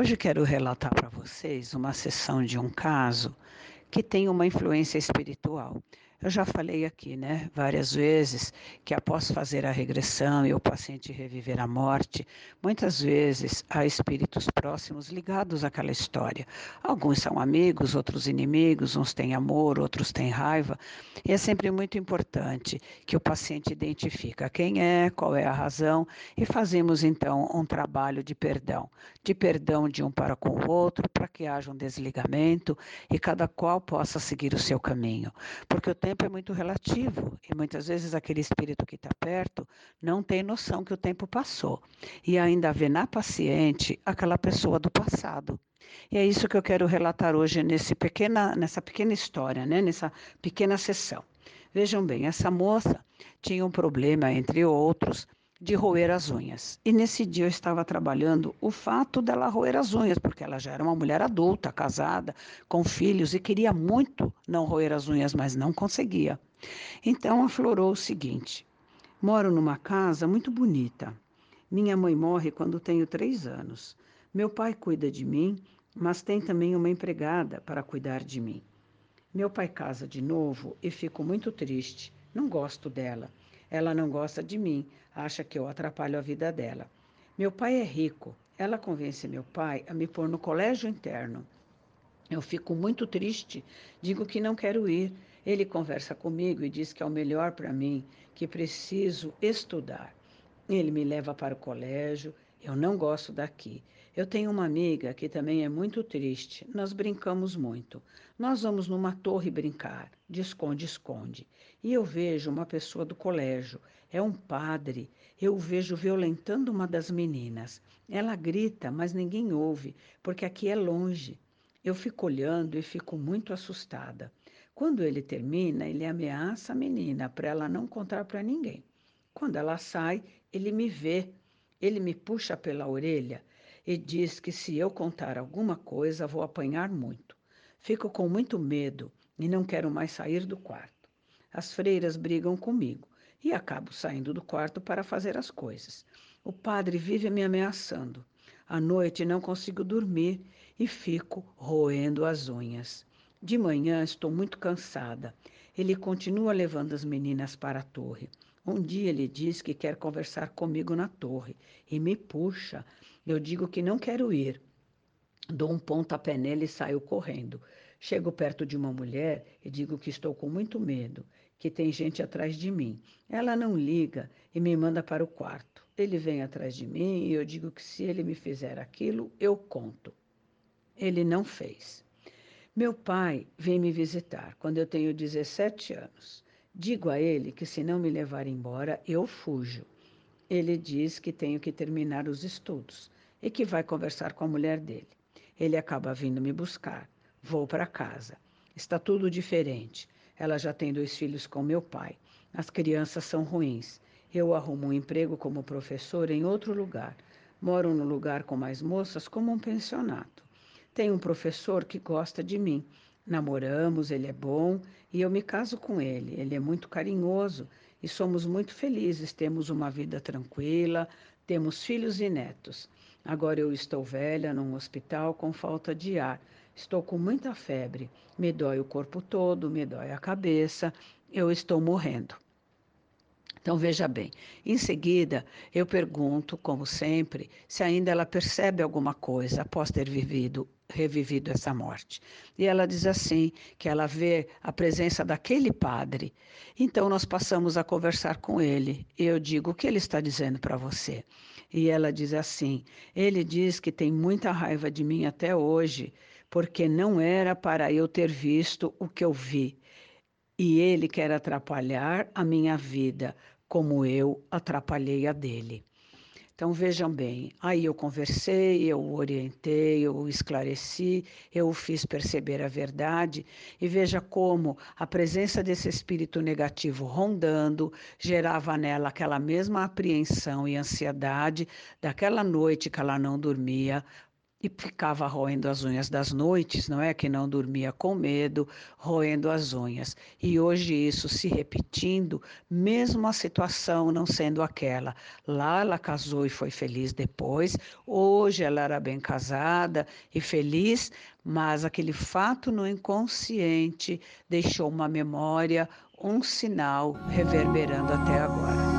Hoje quero relatar para vocês uma sessão de um caso que tem uma influência espiritual. Eu já falei aqui, né, várias vezes, que após fazer a regressão e o paciente reviver a morte, muitas vezes há espíritos próximos ligados àquela história. Alguns são amigos, outros inimigos, uns têm amor, outros têm raiva. E é sempre muito importante que o paciente identifique quem é, qual é a razão e fazemos então um trabalho de perdão, de perdão de um para com o outro, para que haja um desligamento e cada qual possa seguir o seu caminho. Porque o tempo é muito relativo e muitas vezes aquele espírito que está perto não tem noção que o tempo passou e ainda vê na paciente aquela pessoa do passado. E é isso que eu quero relatar hoje nesse pequena, nessa pequena história, né? nessa pequena sessão. Vejam bem, essa moça tinha um problema, entre outros, de roer as unhas. E nesse dia eu estava trabalhando o fato dela roer as unhas, porque ela já era uma mulher adulta, casada, com filhos e queria muito não roer as unhas, mas não conseguia. Então aflorou o seguinte: moro numa casa muito bonita. Minha mãe morre quando tenho três anos. Meu pai cuida de mim, mas tem também uma empregada para cuidar de mim. Meu pai casa de novo e fico muito triste. Não gosto dela. Ela não gosta de mim, acha que eu atrapalho a vida dela. Meu pai é rico. Ela convence meu pai a me pôr no colégio interno. Eu fico muito triste, digo que não quero ir. Ele conversa comigo e diz que é o melhor para mim, que preciso estudar. Ele me leva para o colégio, eu não gosto daqui. Eu tenho uma amiga que também é muito triste. Nós brincamos muito. Nós vamos numa torre brincar, de esconde-esconde. E eu vejo uma pessoa do colégio, é um padre. Eu o vejo violentando uma das meninas. Ela grita, mas ninguém ouve, porque aqui é longe. Eu fico olhando e fico muito assustada. Quando ele termina, ele ameaça a menina para ela não contar para ninguém. Quando ela sai, ele me vê ele me puxa pela orelha e diz que se eu contar alguma coisa vou apanhar muito. Fico com muito medo e não quero mais sair do quarto. As freiras brigam comigo e acabo saindo do quarto para fazer as coisas. O padre vive me ameaçando. À noite não consigo dormir e fico roendo as unhas. De manhã estou muito cansada. Ele continua levando as meninas para a torre. Um dia ele diz que quer conversar comigo na torre e me puxa. Eu digo que não quero ir. Dou um pontapé nele e saio correndo. Chego perto de uma mulher e digo que estou com muito medo, que tem gente atrás de mim. Ela não liga e me manda para o quarto. Ele vem atrás de mim e eu digo que se ele me fizer aquilo, eu conto. Ele não fez. Meu pai vem me visitar quando eu tenho 17 anos. Digo a ele que se não me levar embora, eu fujo. Ele diz que tenho que terminar os estudos e que vai conversar com a mulher dele. Ele acaba vindo me buscar. Vou para casa. Está tudo diferente. Ela já tem dois filhos com meu pai. As crianças são ruins. Eu arrumo um emprego como professor em outro lugar. Moro no lugar com mais moças, como um pensionato. Tenho um professor que gosta de mim Namoramos, ele é bom e eu me caso com ele. Ele é muito carinhoso e somos muito felizes. Temos uma vida tranquila, temos filhos e netos. Agora eu estou velha num hospital com falta de ar. Estou com muita febre. Me dói o corpo todo, me dói a cabeça. Eu estou morrendo. Então veja bem, em seguida eu pergunto, como sempre, se ainda ela percebe alguma coisa após ter vivido, revivido essa morte. E ela diz assim que ela vê a presença daquele padre. Então nós passamos a conversar com ele. E eu digo: "O que ele está dizendo para você?" E ela diz assim: "Ele diz que tem muita raiva de mim até hoje, porque não era para eu ter visto o que eu vi e ele quer atrapalhar a minha vida, como eu atrapalhei a dele. Então vejam bem, aí eu conversei, eu o orientei, eu o esclareci, eu o fiz perceber a verdade e veja como a presença desse espírito negativo rondando gerava nela aquela mesma apreensão e ansiedade daquela noite que ela não dormia e ficava roendo as unhas das noites, não é? Que não dormia com medo, roendo as unhas. E hoje isso se repetindo, mesmo a situação não sendo aquela. Lá ela casou e foi feliz depois, hoje ela era bem casada e feliz, mas aquele fato no inconsciente deixou uma memória, um sinal reverberando até agora.